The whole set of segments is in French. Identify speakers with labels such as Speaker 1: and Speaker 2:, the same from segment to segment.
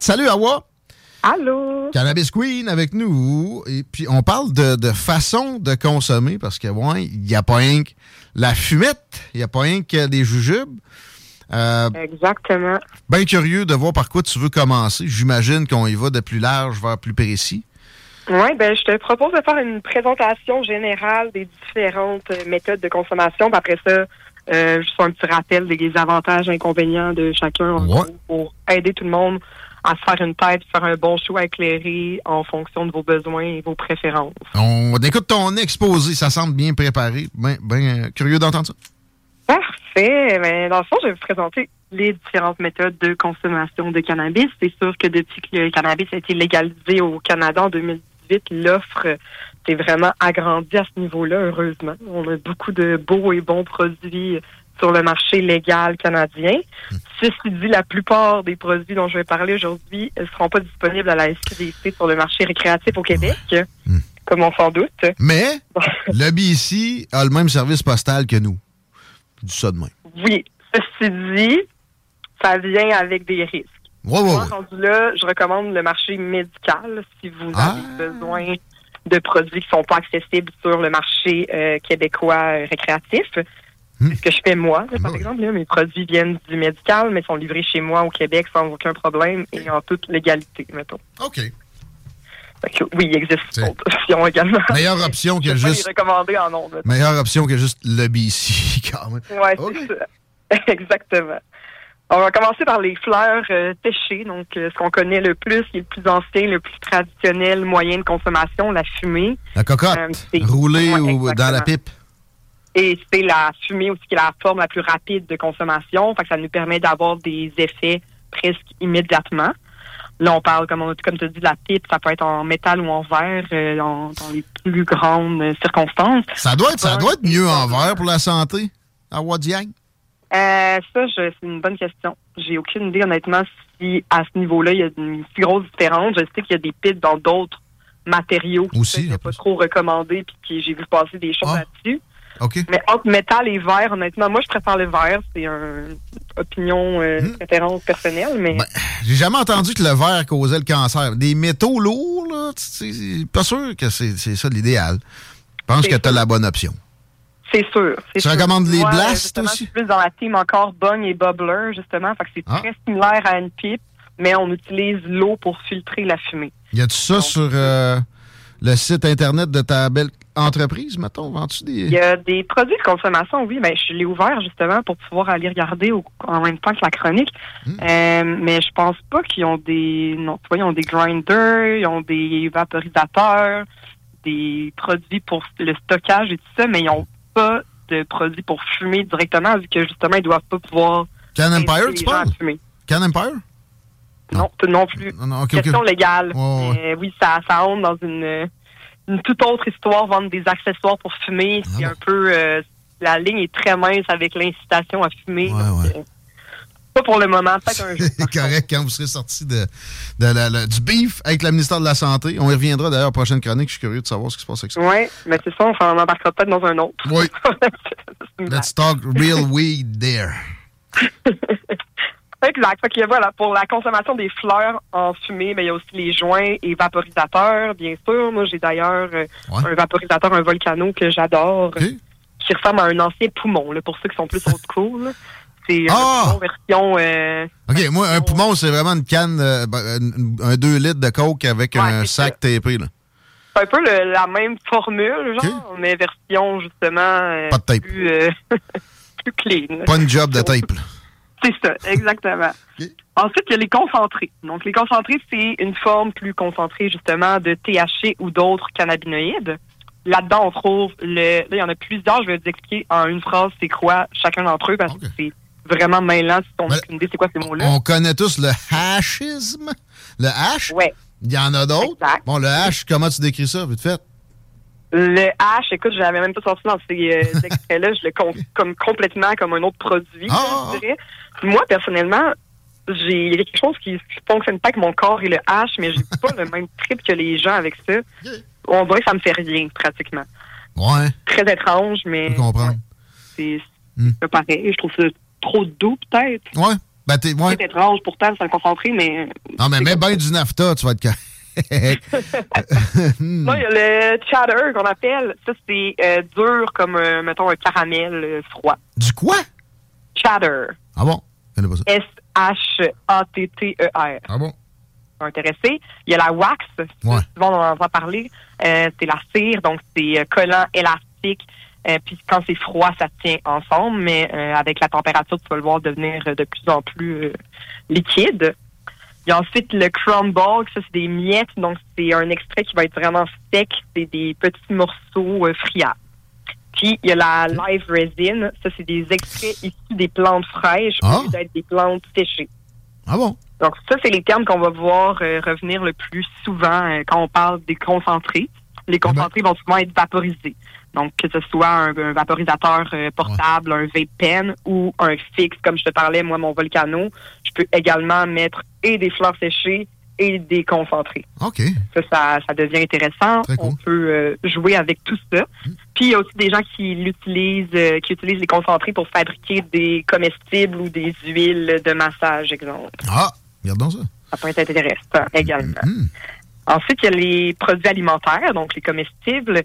Speaker 1: Salut Awa!
Speaker 2: Allô?
Speaker 1: Cannabis Queen avec nous. Et puis, on parle de, de façon de consommer parce que, ouais, il n'y a pas rien que la fumette, il n'y a pas rien que des jujubes. Euh,
Speaker 2: Exactement.
Speaker 1: Bien curieux de voir par quoi tu veux commencer. J'imagine qu'on y va de plus large vers plus précis.
Speaker 2: Oui, ben je te propose de faire une présentation générale des différentes euh, méthodes de consommation. Puis après ça, euh, juste un petit rappel des avantages et inconvénients de chacun
Speaker 1: Ouais.
Speaker 2: pour aider tout le monde à se faire une tête, faire un bon choix éclairé en fonction de vos besoins et vos préférences.
Speaker 1: On écoute ton exposé, ça semble bien préparé. Bien bien, euh, curieux d'entendre ça.
Speaker 2: Parfait. Ben, dans le fond, je vais vous présenter les différentes méthodes de consommation de cannabis. C'est sûr que depuis que le cannabis a été légalisé au Canada en 2018, l'offre s'est vraiment agrandie à ce niveau-là, heureusement. On a beaucoup de beaux et bons produits sur le marché légal canadien. Ceci dit, la plupart des produits dont je vais parler aujourd'hui ne seront pas disponibles à la SQDC sur le marché récréatif au Québec, comme on s'en doute.
Speaker 1: Mais le BC a le même service postal que nous. Dis ça de même.
Speaker 2: Oui, ceci dit, ça vient avec des risques. Rendu là, je recommande le marché médical si vous
Speaker 1: Ah.
Speaker 2: avez besoin de produits qui sont pas accessibles sur le marché euh, québécois euh, récréatif.
Speaker 1: Hmm.
Speaker 2: C'est ce que je fais moi, là,
Speaker 1: Ah
Speaker 2: par exemple. là? mes produits viennent du médical, mais sont livrés chez moi au Québec sans aucun problème et en toute légalité, mettons.
Speaker 1: OK.
Speaker 2: Que oui, il existe d'autres options également.
Speaker 1: Meilleure option que juste.
Speaker 2: les recommander en nombre.
Speaker 1: Meilleure option que juste le BC, quand même. Ok.
Speaker 2: c'est ça. Exactement. On va commencer par les fleurs euh, séchées, donc euh, ce qu'on connaît le plus, qui est le plus ancien, le plus traditionnel moyen de consommation, la fumée.
Speaker 1: La cocotte,
Speaker 2: Euh,
Speaker 1: roulée
Speaker 2: Ouais,
Speaker 1: ou dans la pipe.
Speaker 2: Et c'est la fumée aussi qui est la forme la plus rapide de consommation. Fait que ça nous permet d'avoir des effets presque immédiatement. Là, on parle, comme, on- comme tu dis, de la pipe, ça peut être en métal ou en verre euh, dans les plus grandes euh, circonstances.
Speaker 1: Ça doit être, ça doit être mieux en verre pour la santé, à Wadiang?
Speaker 2: Euh, ça, c'est une bonne question. J'ai aucune idée, honnêtement, si à ce niveau-là, il y a une si grosse différence. Je sais qu'il y a des pipes dans d'autres matériaux qui
Speaker 1: Aussi,
Speaker 2: sont pas trop recommandés puis que j'ai vu passer des choses
Speaker 1: Ah.
Speaker 2: là-dessus. Mais entre métal et verre, honnêtement, moi, je préfère le verre. C'est une opinion, euh,
Speaker 1: Hmm.
Speaker 2: préférence personnelle, mais
Speaker 1: Ben, J'ai jamais entendu que le verre causait le cancer. Des métaux lourds, là, tu sais, c'est pas sûr que c'est ça l'idéal. Je pense que tu as la bonne option.
Speaker 2: c'est sûr.
Speaker 1: Tu
Speaker 2: sûr.
Speaker 1: recommandes les
Speaker 2: Moi,
Speaker 1: blasts aussi?
Speaker 2: Je suis plus dans la team encore bung et bubbler, justement. Fait que c'est
Speaker 1: Ah.
Speaker 2: très similaire à une pipe, mais on utilise l'eau pour filtrer la fumée.
Speaker 1: Y a-tu ça sur euh, le site internet de ta belle entreprise, mettons? Vends-tu
Speaker 2: Il y
Speaker 1: des.
Speaker 2: a des produits de consommation, oui, mais je l'ai ouvert justement pour pouvoir aller regarder au- en même temps que la chronique.
Speaker 1: Hmm.
Speaker 2: Euh, mais je pense pas qu'ils ont des non, tu vois, ils ont des grinders, ils ont des vaporisateurs, des produits pour le stockage et tout ça, mais ils ont pas de produits pour fumer directement vu que justement ils doivent pas pouvoir
Speaker 1: Can Empire, tu parles? Can Empire?
Speaker 2: Non, tout non plus.
Speaker 1: Non, non.
Speaker 2: Question légale.
Speaker 1: Ouais.
Speaker 2: Mais oui, ça, ça entre dans une, une toute autre histoire, vendre des accessoires pour fumer. C'est
Speaker 1: Ah
Speaker 2: un peu... euh, la ligne est très mince avec l'incitation à fumer.
Speaker 1: Ouais,
Speaker 2: donc,
Speaker 1: ouais.
Speaker 2: pas pour le moment, peut-être un jour.
Speaker 1: C'est correct quand vous serez sorti de, de la- la- du beef avec le ministère de la Santé. On y reviendra d'ailleurs à la prochaine chronique. Je suis curieux de savoir ce qui se passe avec ça.
Speaker 2: Oui, mais c'est ça, on s'en embarquera peut-être dans un autre.
Speaker 1: Oui.
Speaker 2: C'est.
Speaker 1: Let's talk real weed there.
Speaker 2: Exact. Fait que voilà, pour la consommation des fleurs en fumée, mais il y a aussi les joints et vaporisateurs, bien sûr. Moi, j'ai d'ailleurs euh,
Speaker 1: Ouais.
Speaker 2: un vaporisateur, un volcano que j'adore, qui ressemble à un ancien poumon, là, pour ceux qui sont plus old school. c'est
Speaker 1: Ah!
Speaker 2: une version... euh,
Speaker 1: OK, moi, un poumon, c'est vraiment une canne, euh, ben, un 2 litres de coke avec
Speaker 2: Ouais,
Speaker 1: un sac tapé. Là.
Speaker 2: C'est un peu le- la même formule, genre, mais version justement euh,
Speaker 1: Pas de tape.
Speaker 2: plus, euh, plus clean.
Speaker 1: Pas une job de tape. là.
Speaker 2: C'est ça, exactement. Ensuite, il y a les concentrés. Donc, les concentrés, c'est une forme plus concentrée, justement, de THC ou d'autres cannabinoïdes. Là-dedans, on trouve le. Là, il y en a plusieurs. Je vais vous expliquer en une phrase c'est quoi chacun d'entre eux parce que c'est vraiment mêlant si on
Speaker 1: Ben,
Speaker 2: aucune idée c'est quoi ces mots-là.
Speaker 1: On connaît tous le hashisme. Le hash,
Speaker 2: Ouais.
Speaker 1: il y en a d'autres? Bon, le hash, comment tu décris ça, vite fait?
Speaker 2: Le hash, écoute, je l'avais même pas sorti dans ces euh, extraits-là. Je le compte comme complètement comme un autre produit,
Speaker 1: Ah,
Speaker 2: là,
Speaker 1: ah,
Speaker 2: je dirais. Moi, personnellement, j'ai il y a quelque chose qui ne fonctionne pas avec mon corps et le hash, mais j'ai pas le même trip que les gens avec ça. On dirait que ça me fait rien, pratiquement.
Speaker 1: Ouais,
Speaker 2: Très étrange, mais
Speaker 1: je peux comprendre.
Speaker 2: c'est pas pareil. Je trouve ça trop doux, peut-être.
Speaker 1: Ouais, ben t'es... Ouais.
Speaker 2: C'est étrange, pourtant, c'est un concentré, mais...
Speaker 1: Non, mais mets bien du nafta, tu vas être. Hmm.
Speaker 2: Là, il y a le chatter qu'on appelle. Ça, c'est euh, dur comme, euh, mettons, un caramel euh, froid.
Speaker 1: Du quoi?
Speaker 2: Chatter.
Speaker 1: Ah bon?
Speaker 2: S-H-A-T-T-E-R.
Speaker 1: Ah bon?
Speaker 2: intéressé. Il y a la wax,
Speaker 1: Ouais.
Speaker 2: souvent on en va parler. Euh, c'est la cire, donc c'est euh, collant, élastique. Euh, puis quand c'est froid, ça tient ensemble, mais euh, avec la température, tu vas le voir devenir euh, de plus en plus euh, liquide. Il y a ensuite le crumble, ça c'est des miettes, donc c'est un extrait qui va être vraiment sec, c'est des petits morceaux euh, friables. Puis il y a la live resin, ça c'est des extraits issus des plantes fraîches
Speaker 1: Ah.
Speaker 2: d'être des plantes séchées.
Speaker 1: Ah bon?
Speaker 2: Donc ça, c'est les termes qu'on va voir euh, revenir le plus souvent euh, quand on parle des concentrés. Les concentrés vont souvent être vaporisés. Donc que ce soit un, un vaporisateur euh, portable, un vape pen ou un fixe, comme je te parlais, moi, mon volcano, je peux également mettre et des fleurs séchées et des concentrés.
Speaker 1: OK.
Speaker 2: Ça, ça, ça devient intéressant.
Speaker 1: Cool.
Speaker 2: On peut euh, jouer avec tout ça. Puis il y a aussi des gens qui l'utilisent, euh, qui utilisent les concentrés pour fabriquer des comestibles ou des huiles de massage, exemple.
Speaker 1: Ah, regardons ça.
Speaker 2: Ça peut être intéressant également.
Speaker 1: Hmm.
Speaker 2: Ensuite, il y a les produits alimentaires, donc les comestibles.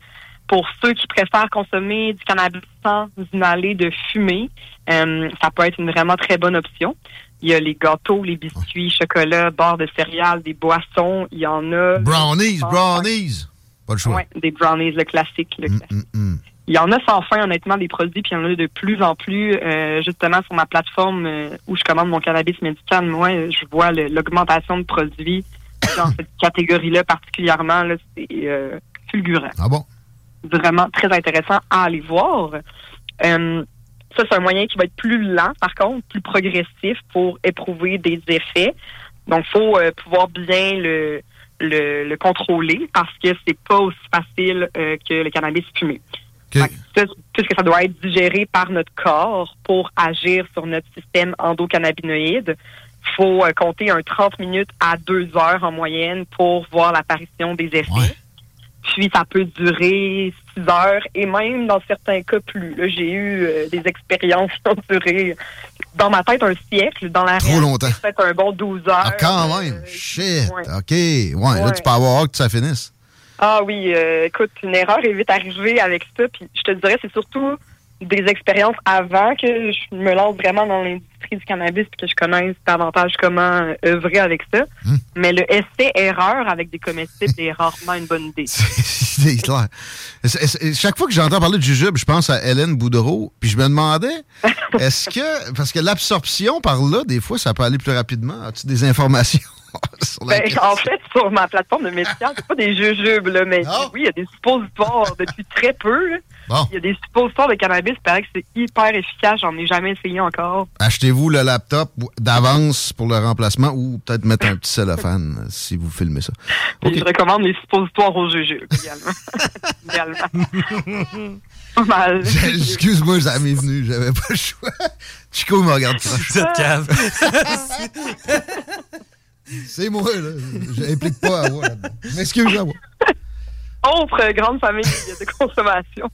Speaker 2: Pour ceux qui préfèrent consommer du cannabis sans inhaler de fumée, euh, ça peut être une vraiment très bonne option. Il y a les gâteaux, les biscuits, chocolat, barres de céréales, des boissons. Il y en a.
Speaker 1: Brownies,
Speaker 2: Ah,
Speaker 1: brownies. Pas le choix.
Speaker 2: Ouais, des brownies, le classique. Le classique.
Speaker 1: hmm, hmm.
Speaker 2: Il y en a sans fin, honnêtement, des produits, puis il y en a de plus en plus. euh, justement, sur ma plateforme euh, où je commande mon cannabis médical, moi, je vois l'augmentation de produits dans cette catégorie-là particulièrement. là, C'est euh, fulgurant.
Speaker 1: Ah bon?
Speaker 2: Vraiment très intéressant à aller voir. Euh, ça, c'est un moyen qui va être plus lent, par contre, plus progressif pour éprouver des effets. Donc, il faut euh, pouvoir bien le, le, le contrôler parce que c'est pas aussi facile euh, que le cannabis fumé.
Speaker 1: OK.
Speaker 2: Fait que ça, puisque ça doit être digéré par notre corps pour agir sur notre système endocannabinoïde, faut euh, compter un 30 minutes à 2 heures en moyenne pour voir l'apparition des effets.
Speaker 1: Ouais.
Speaker 2: Puis ça peut durer 6 heures et même dans certains cas plus. Là, J'ai eu euh, des expériences qui ont duré dans ma tête un siècle, dans la
Speaker 1: Trop longtemps.
Speaker 2: peut-être un bon 12 heures.
Speaker 1: Ah, quand
Speaker 2: Euh,
Speaker 1: même. Shit.
Speaker 2: ouais.
Speaker 1: OK. Ouais, là, tu peux avoir hâte que ça finisse.
Speaker 2: Ah oui, euh, écoute, une erreur est vite arrivée avec ça. Puis je te dirais, c'est surtout des expériences avant que je me lance vraiment dans l'industrie du cannabis puis que je connaisse davantage comment euh, œuvrer avec ça.
Speaker 1: Hmm.
Speaker 2: Mais le essai-erreur avec des comestibles est rarement une bonne idée.
Speaker 1: C'est clair. C'est- c'est- Chaque fois que j'entends parler de jujube, je pense à Hélène Boudreau, puis je me demandais, est-ce que, parce que l'absorption par là, des fois, ça peut aller plus rapidement. As-tu des informations? sur
Speaker 2: Ben, en fait, sur ma plateforme de médical, c'est pas des jujubes, là, mais
Speaker 1: Non?
Speaker 2: oui, il y a des suppositoires depuis très peu. là.
Speaker 1: Bon,
Speaker 2: Il y a des suppositoires de cannabis, il paraît que c'est hyper efficace, j'en ai jamais essayé encore.
Speaker 1: achetez-vous le laptop d'avance pour le remplacement ou peut-être mettre un petit cellophane si vous filmez ça.
Speaker 2: Je recommande les suppositoires aux jujubes également. également. Pas mal.
Speaker 1: Excuse-moi, ça m'est venu, j'avais pas le choix. Chico me regarde croche.
Speaker 3: Cette cave.
Speaker 1: C'est moi, là. J'implique pas à moi là-dedans. Je m'excuse à moi.
Speaker 2: Autre grande famille de consommation.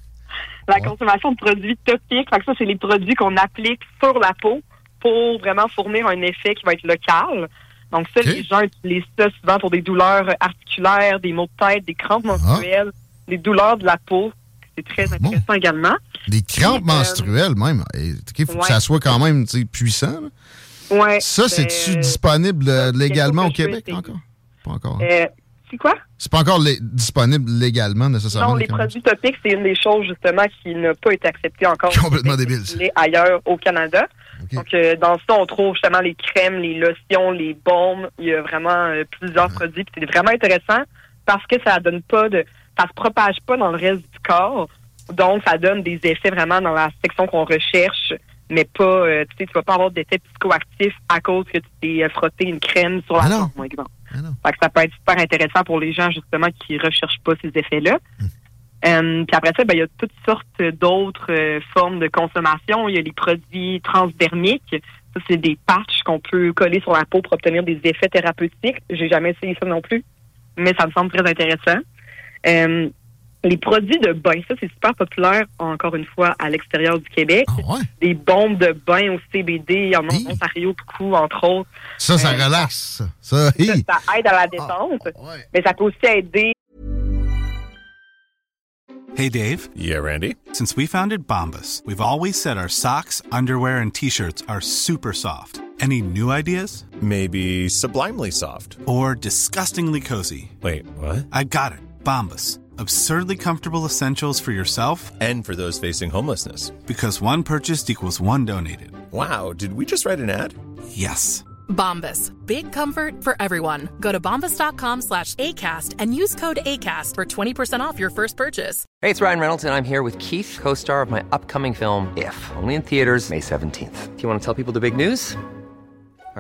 Speaker 2: La
Speaker 1: Ouais.
Speaker 2: consommation de produits topiques. Fait que ça, c'est les produits qu'on applique sur la peau pour vraiment fournir un effet qui va être local. Donc ça, les gens utilisent ça souvent pour des douleurs articulaires, des maux de tête, des crampes
Speaker 1: Ah.
Speaker 2: menstruelles, des douleurs de la peau. c'est très intéressant également.
Speaker 1: Des crampes menstruelles, même. Il faut que ça soit quand même puissant.
Speaker 2: Ouais,
Speaker 1: ça, c'est-tu disponible légalement au Québec encore? Pas encore.
Speaker 2: Hein? c'est quoi?
Speaker 1: C'est pas encore disponible légalement, nécessairement.
Speaker 2: Non, les produits topiques, c'est une des choses, justement, qui n'a pas été acceptée encore.
Speaker 1: Complètement débile.
Speaker 2: ailleurs au Canada. Donc, euh, dans ça, on trouve justement les crèmes, les lotions, les baumes. Il y a vraiment euh, plusieurs produits. C'est vraiment intéressant parce que ça donne pas de... Ça se propage pas dans le reste du corps. Donc, ça donne des effets vraiment dans la section qu'on recherche, mais pas... Euh, tu sais, tu vas pas avoir d'effets psychoactifs à cause que tu t'es frotté une crème sur la
Speaker 1: peau,
Speaker 2: par exemple. Fait que ça peut être super intéressant pour les gens, justement, qui recherchent pas ces effets-là. Hmm. Euh, puis après ça, ben, il y a toutes sortes d'autres euh, formes de consommation. Il y a les produits transdermiques. Ça, c'est des patchs qu'on peut coller sur la peau pour obtenir des effets thérapeutiques. J'ai jamais essayé ça non plus, mais ça me semble très intéressant. Euh, les produits de bain, ça, c'est super populaire, encore une fois, à l'extérieur du Québec.
Speaker 1: Ah
Speaker 2: des bombes de bain au CBD, en Ontario beaucoup, entre autres.
Speaker 1: Ça, ça relaxe. Ça, ça,
Speaker 2: aide à la détente, ah, mais ça peut aussi aider
Speaker 3: Hey, Dave.
Speaker 4: Yeah, Randy?
Speaker 3: Since we founded Bombus, we've always said our socks, underwear, and T-shirts are super soft. Any new ideas?
Speaker 4: Maybe sublimely soft.
Speaker 3: Or disgustingly cozy.
Speaker 4: Wait, what?
Speaker 3: I got it. Bombus. Absurdly comfortable essentials for yourself
Speaker 4: and for those facing homelessness.
Speaker 3: Because one purchased equals one donated.
Speaker 4: Wow, did we just write an ad?
Speaker 3: Yes.
Speaker 5: Bombas. Big comfort for everyone. Go to bombas.com slash ACAST and use code ACAST for 20% off your first purchase.
Speaker 6: Hey, it's Ryan Reynolds, and I'm here with Keith, co star of my upcoming film, If, only in theaters, May 17th. Do you want to tell people the big news?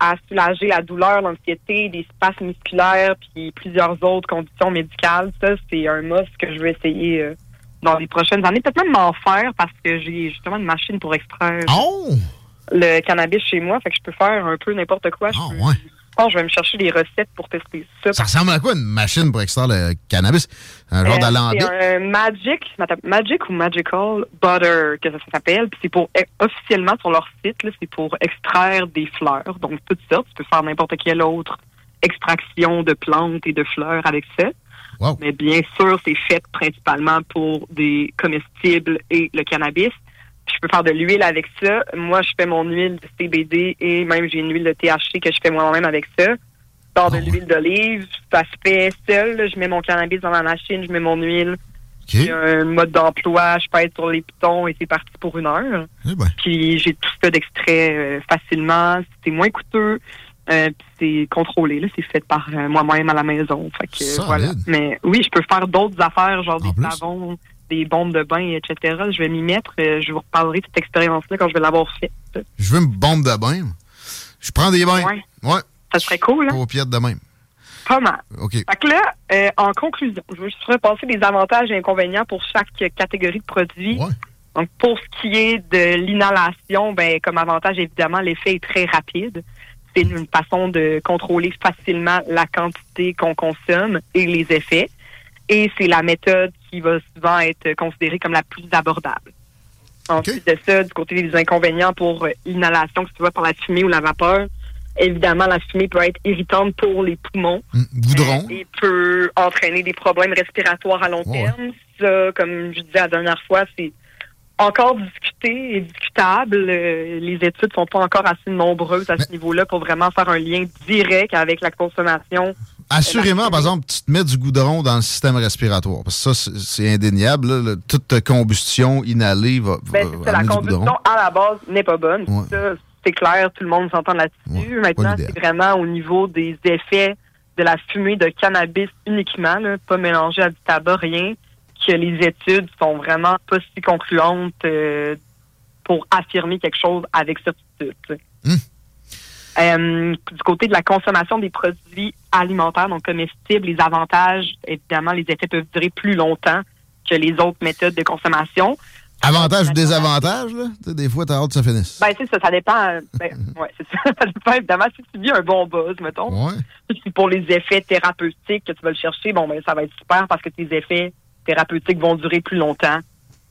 Speaker 2: À soulager la douleur, l'anxiété, des spasmes musculaires, puis plusieurs autres conditions médicales. Ça, c'est un must que je vais essayer euh, dans les prochaines années. Peut-être même m'en faire parce que j'ai justement une machine pour extraire
Speaker 1: oh!
Speaker 2: le cannabis chez moi. Fait que je peux faire un peu n'importe quoi.
Speaker 1: Oh, ouais
Speaker 2: je vais me chercher des recettes pour tester ça.
Speaker 1: Ça ressemble à quoi une machine pour extraire le cannabis? Un genre euh?
Speaker 2: C'est un Magic, Magic ou Magical Butter, que ça s'appelle. Puis c'est pour, eh, officiellement sur leur site, c'est pour extraire des fleurs. Donc, toutes sortes. Tu peux faire n'importe quelle autre extraction de plantes et de fleurs avec ça. Mais bien sûr, c'est fait principalement pour des comestibles et le cannabis je peux faire de l'huile avec ça. Moi, je fais mon huile de CBD et même j'ai une huile de THC que je fais moi-même avec ça. Je sors de ah l'huile d'olive, ça se fait seul. Je mets mon cannabis dans la machine, je mets mon huile. J'ai un mode d'emploi, je pèse sur les pitons et c'est parti pour une heure.
Speaker 1: Eh ben.
Speaker 2: Puis j'ai tout ça d'extrait euh, facilement. C'est moins coûteux. Euh, c'est contrôlé, là, c'est fait par euh, moi-même à la maison. Fait que, voilà. Mais oui, je peux faire d'autres affaires, genre des savons, des bombes de bain, etc. Je vais m'y mettre. Euh, je vous reparlerai de cette expérience-là quand je vais l'avoir faite.
Speaker 1: Je veux une bombe de bain. Je prends des bains.
Speaker 2: Ouais.
Speaker 1: ouais.
Speaker 2: Ça serait cool, hein?
Speaker 1: Au pied de même.
Speaker 2: Pas mal.
Speaker 1: OK.
Speaker 2: Fait que là, euh, en conclusion, je vais juste repasser les avantages et inconvénients pour chaque catégorie de produits.
Speaker 1: Ouais.
Speaker 2: Donc, pour ce qui est de l'inhalation, ben, comme avantage, évidemment, l'effet est très rapide. C'est une façon de contrôler facilement la quantité qu'on consomme et les effets. Et c'est la méthode qui va souvent être considérée comme la plus abordable. Ensuite de ça, du côté des inconvénients pour l'inhalation, que ce soit par la fumée ou la vapeur, évidemment, la fumée peut être irritante pour les poumons.
Speaker 1: Mmh, goudron.
Speaker 2: et peut entraîner des problèmes respiratoires à long terme. Ça, comme je disais la dernière fois, c'est encore discuté et discutable. Euh, les études sont pas encore assez nombreuses à ce niveau-là pour vraiment faire un lien direct avec la consommation
Speaker 1: Assurément, par exemple, tu te mets du goudron dans le système respiratoire. Parce que ça, c'est indéniable. toute combustion inhalée va.
Speaker 2: Ben, la combustion, à la base, n'est pas bonne. c'est clair, tout le monde s'entend là-dessus. Maintenant, c'est vraiment au niveau des effets de la fumée de cannabis uniquement, pas mélangé à du tabac, rien, que les études sont vraiment pas si concluantes euh, pour affirmer quelque chose avec certitude.
Speaker 1: Hum.
Speaker 2: Euh, du côté de la consommation des produits alimentaires, donc comestibles, les avantages, évidemment, les effets peuvent durer plus longtemps que les autres méthodes de consommation.
Speaker 1: Avantage ou désavantage, là? Des fois, t'as hâte que ça finisse.
Speaker 2: Ben, c'est ça, ça dépend. Ben, ouais, c'est ça. Ça dépend, évidemment, si tu vis un bon buzz, mettons.
Speaker 1: Ouais.
Speaker 2: Si pour les effets thérapeutiques que tu vas le chercher, bon, ben, ça va être super parce que tes effets thérapeutiques vont durer plus longtemps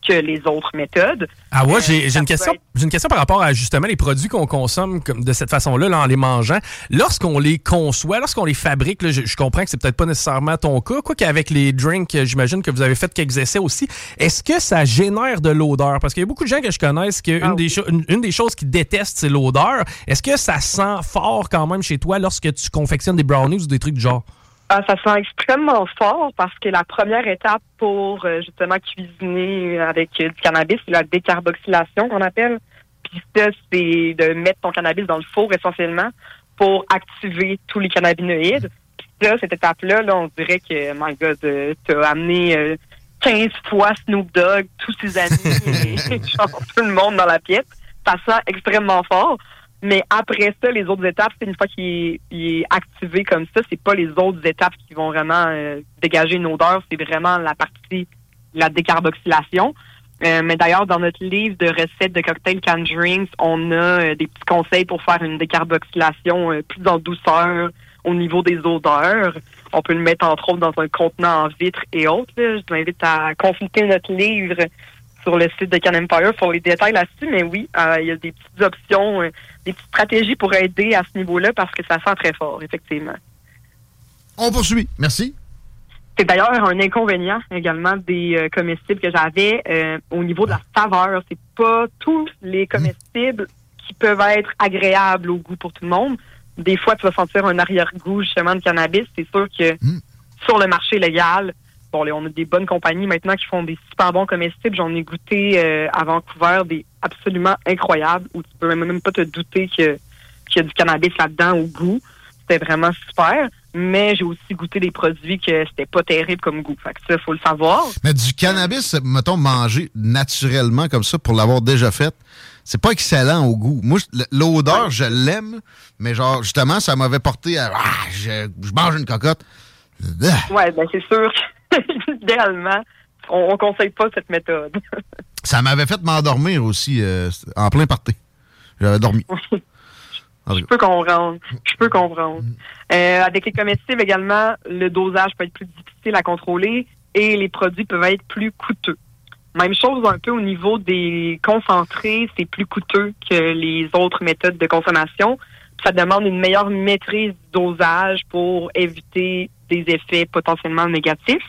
Speaker 2: que les autres méthodes.
Speaker 7: Ah ouais,
Speaker 2: Euh,
Speaker 7: j'ai une question.
Speaker 2: être-
Speaker 7: J'ai une question par rapport à justement les produits qu'on consomme comme de cette façon-là, là, en les mangeant. Lorsqu'on les conçoit, lorsqu'on les fabrique, là, je, je comprends que c'est peut-être pas nécessairement ton cas, quoi qu'avec les drinks, euh, j'imagine que vous avez fait quelques essais aussi. Est-ce que ça génère de l'odeur? Parce qu'il y a beaucoup de gens que je connaisse que
Speaker 2: Ah
Speaker 7: une, des cho- une, une des choses qu'ils détestent, c'est l'odeur. Est-ce que ça sent fort quand même chez toi lorsque tu confectionnes des brownies ou des trucs du genre?
Speaker 2: Ah, ça sent extrêmement fort parce que la première étape pour euh, justement cuisiner avec euh, du cannabis, c'est la décarboxylation qu'on appelle. Puis ça, c'est de mettre ton cannabis dans le four essentiellement pour activer tous les cannabinoïdes. Puis ça, cette étape-là, là, on dirait que, my God, euh, t'as amené euh, 15 fois Snoop Dogg, tous ses amis, et genre, tout le monde dans la pièce. Ça sent extrêmement fort. Mais après ça, les autres étapes, une fois qu'il est, est activé comme ça, c'est pas les autres étapes qui vont vraiment euh, dégager une odeur, c'est vraiment la partie la décarboxylation. Euh, mais d'ailleurs, dans notre livre de recettes de cocktail can drinks, on a euh, des petits conseils pour faire une décarboxylation euh, plus en douceur au niveau des odeurs. On peut le mettre entre autres dans un contenant en vitre et autres. Je t'invite à consulter notre livre sur le site de Can Empire pour les détails là-dessus. Mais oui, euh, il y a des petites options, euh, des petites stratégies pour aider à ce niveau-là parce que ça sent très fort, effectivement.
Speaker 1: On poursuit. Merci.
Speaker 2: C'est d'ailleurs un inconvénient également des euh, comestibles que j'avais euh, au niveau de la saveur. C'est pas tous les comestibles qui peuvent être agréables au goût pour tout le monde. Des fois, tu vas sentir un arrière-goût justement de cannabis. C'est sûr que sur le marché légal, bon, là, on a des bonnes compagnies maintenant qui font des super bons comestibles. J'en ai goûté euh, à Vancouver des absolument incroyables où tu peux même, même pas te douter que- qu'il y a du cannabis là-dedans au goût. C'était vraiment super. Mais j'ai aussi goûté des produits que c'était pas terrible comme goût. Fait que ça, faut le savoir.
Speaker 1: Mais du cannabis, mettons, manger naturellement comme ça pour l'avoir déjà fait, c'est pas excellent au goût. Moi, l'odeur, je l'aime, mais genre, justement, ça m'avait porté à. Ah, je, je mange une cocotte.
Speaker 2: Ouais, ben c'est sûr idéalement, on, on conseille pas cette méthode.
Speaker 1: Ça m'avait fait m'endormir aussi euh, en plein party. J'avais dormi.
Speaker 2: Je peux comprendre. Je peux comprendre. Euh, avec les comestibles également, le dosage peut être plus difficile à contrôler et les produits peuvent être plus coûteux. Même chose un peu au niveau des concentrés, c'est plus coûteux que les autres méthodes de consommation. Ça demande une meilleure maîtrise du dosage pour éviter des effets potentiellement négatifs.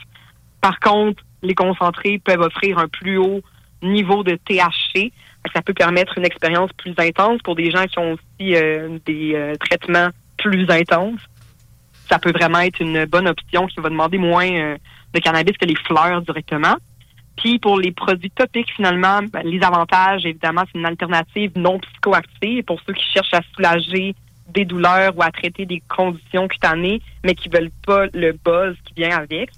Speaker 2: Par contre, les concentrés peuvent offrir un plus haut niveau de THC. Ça peut permettre une expérience plus intense pour des gens qui ont aussi euh, des euh, traitements plus intenses. Ça peut vraiment être une bonne option qui va demander moins euh, de cannabis que les fleurs directement. Puis pour les produits topiques, finalement, ben, les avantages, évidemment, c'est une alternative non psychoactive pour ceux qui cherchent à soulager des douleurs ou à traiter des conditions cutanées, mais qui veulent pas le buzz qui vient avec.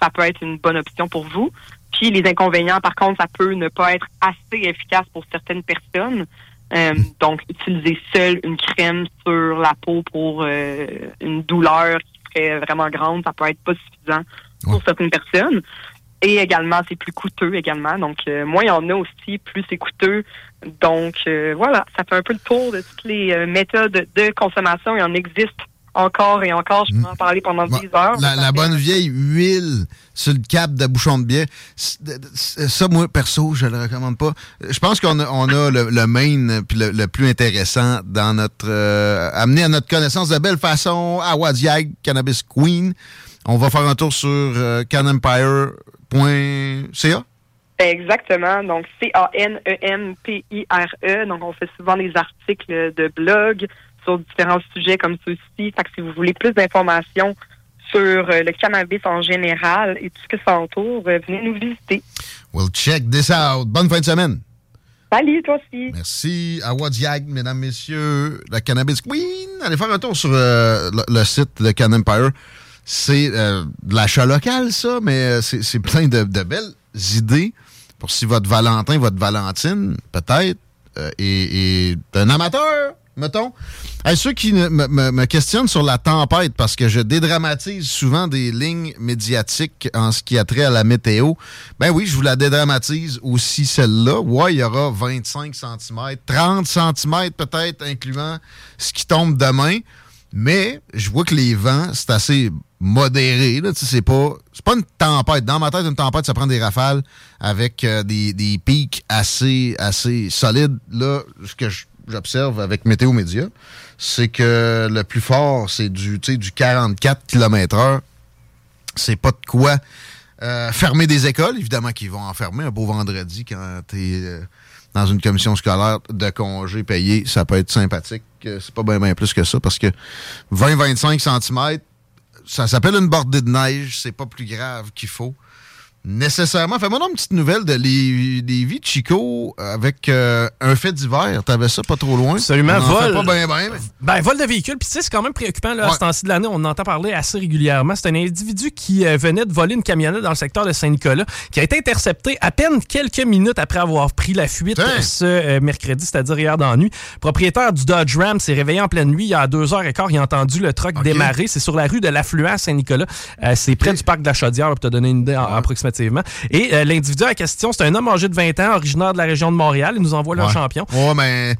Speaker 2: Ça peut être une bonne option pour vous. Puis les inconvénients, par contre, ça peut ne pas être assez efficace pour certaines personnes. Euh, donc, utiliser seul une crème sur la peau pour euh, une douleur qui serait vraiment grande, ça peut être pas suffisant pour certaines personnes. Et également, c'est plus coûteux également. Donc, euh, moins il y en a aussi, plus c'est coûteux. Donc, voilà, ça fait un peu le tour de toutes les méthodes de consommation. Il en existe encore et encore. Je peux en parler pendant des heures.
Speaker 1: La, la bonne vieille huile sur le cap de bouchon de. C- c- Ça, moi, perso, je le recommande pas. Je pense qu'on a, on a le, le main euh, puis le, le plus intéressant dans notre... euh, amené à notre connaissance de belle façon à Wadiag, Cannabis Queen. On va faire un tour sur euh, canempire.ca.
Speaker 2: Exactement. Donc, C-A-N-E-M-P-I-R-E. Donc, on fait souvent des articles de blog sur différents sujets comme ceux-ci. Fait que si vous voulez plus d'informations sur euh, le cannabis en général et tout ce que ça entoure, euh, venez nous visiter.
Speaker 1: We'll check this out. Bonne fin de semaine.
Speaker 2: Salut, toi aussi.
Speaker 1: Merci à Wadiag, mesdames, messieurs, la Cannabis Queen. Allez faire un tour sur euh, le, le site de Can Empire. C'est euh, de l'achat local, ça, mais c'est c'est plein de, de belles idées pour si votre Valentin, votre Valentine, peut-être, euh, est, est un amateur mettons, à ceux qui me, questionnent sur la tempête, parce que je dédramatise souvent des lignes médiatiques en ce qui a trait à la météo, ben oui, je vous la dédramatise aussi celle-là. Ouais, il y aura 25 cm, 30 cm peut-être, incluant ce qui tombe demain. Mais je vois que les vents, c'est assez modéré. Là, c'est pas, c'est pas une tempête. Dans ma tête, une tempête, ça prend des rafales avec euh, des, des pics assez, assez solides. Là, ce que je- j'observe avec Météo Média, c'est que le plus fort, c'est du, du 44 km/h. C'est pas de quoi euh, fermer des écoles. Évidemment qu'ils vont en fermer un beau vendredi quand t'es euh, dans une commission scolaire de congé payé. Ça peut être sympathique. Euh, C'est pas bien bien plus que ça parce que 20-25 cm, ça s'appelle une bordée de neige. C'est pas plus grave qu'il faut. Nécessairement. Fais-moi une petite nouvelle de de Chico avec euh, un fait divers. T'avais ça pas trop loin.
Speaker 7: Absolument, vol.
Speaker 1: pas mais-
Speaker 7: Ben, vol de véhicule. Puis, tu sais, c'est quand même préoccupant, là, à
Speaker 1: Ouais.
Speaker 7: ce temps-ci de l'année. On en entend parler assez régulièrement. C'est un individu qui euh, venait de voler une camionnette dans le secteur de Saint-Nicolas, qui a été intercepté à peine quelques minutes après avoir pris la fuite ce euh, mercredi, c'est-à-dire hier dans la nuit. Propriétaire du Dodge Ram s'est réveillé en pleine nuit. Il y a deux heures et quart, il a entendu le truck démarrer. C'est sur la rue de l'Affluent à Saint-Nicolas. C'est près du parc de la Chaudière, pour te donner une idée en- Et euh, l'individu en question, c'est un homme âgé de 20 ans, originaire de la région de Montréal. Il nous envoie leur
Speaker 1: Ouais.
Speaker 7: champion.
Speaker 1: Ouais, mais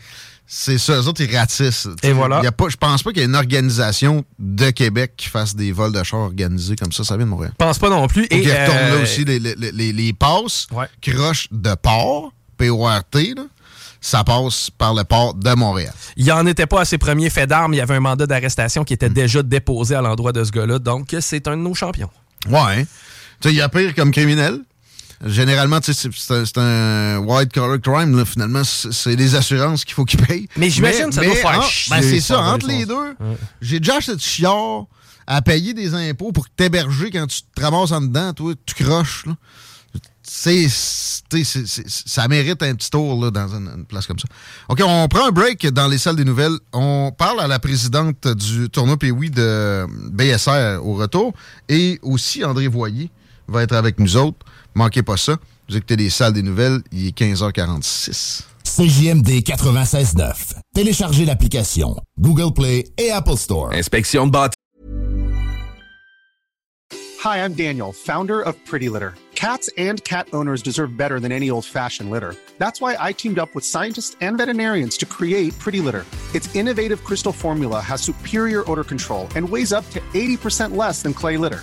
Speaker 1: c'est ça. Eux autres, ils ratissent.
Speaker 7: Et voilà.
Speaker 1: Il y a pas, je pense pas qu'il y ait une organisation de Québec qui fasse des vols de chars organisés comme ça. Ça vient de Montréal.
Speaker 7: Je pense pas non plus.
Speaker 1: Et
Speaker 7: Et
Speaker 1: qui retourne
Speaker 7: euh,
Speaker 1: là aussi les, les, les, les passes croches de port, P-O-R-T, là, ça passe par le port de Montréal.
Speaker 7: Il en était pas à ses premiers faits d'armes. Il y avait un mandat d'arrestation qui
Speaker 1: Hmm.
Speaker 7: était déjà déposé à l'endroit de ce gars-là. Donc, c'est un de nos champions.
Speaker 1: Ouais. Tu sais, il y a pire comme criminel. Généralement, tu sais, c'est- un, white collar crime, là. Finalement, c'est les assurances qu'il faut qu'ils payent.
Speaker 7: Mais j'imagine que ça doit faire chier,
Speaker 1: ben, c'est
Speaker 7: ça,
Speaker 1: entre
Speaker 7: les
Speaker 1: deux, j'ai déjà acheté de chiard à payer des impôts pour t'héberger quand tu te ramasses en dedans, toi, tu croches, là. Ça mérite un petit tour là, dans une, une place comme ça. OK, on prend un break dans les salles des nouvelles. On parle à la présidente du tournoi Pee-Wee de BSR au retour. Et aussi, André Voyer va être avec nous autres. Manquez pas ça. Vous écoutez les salles des nouvelles. Il est 15h46.
Speaker 8: CJMD 96.9. Téléchargez l'application Google Play et Apple Store.
Speaker 9: Inspection de bâtiment.
Speaker 10: Hi, I'm Daniel, founder of Pretty Litter. Cats and cat owners deserve better than any old fashioned litter. That's why I teamed up with scientists and veterinarians to create Pretty Litter. Its innovative crystal formula has superior odor control and weighs up to 80% less than clay litter.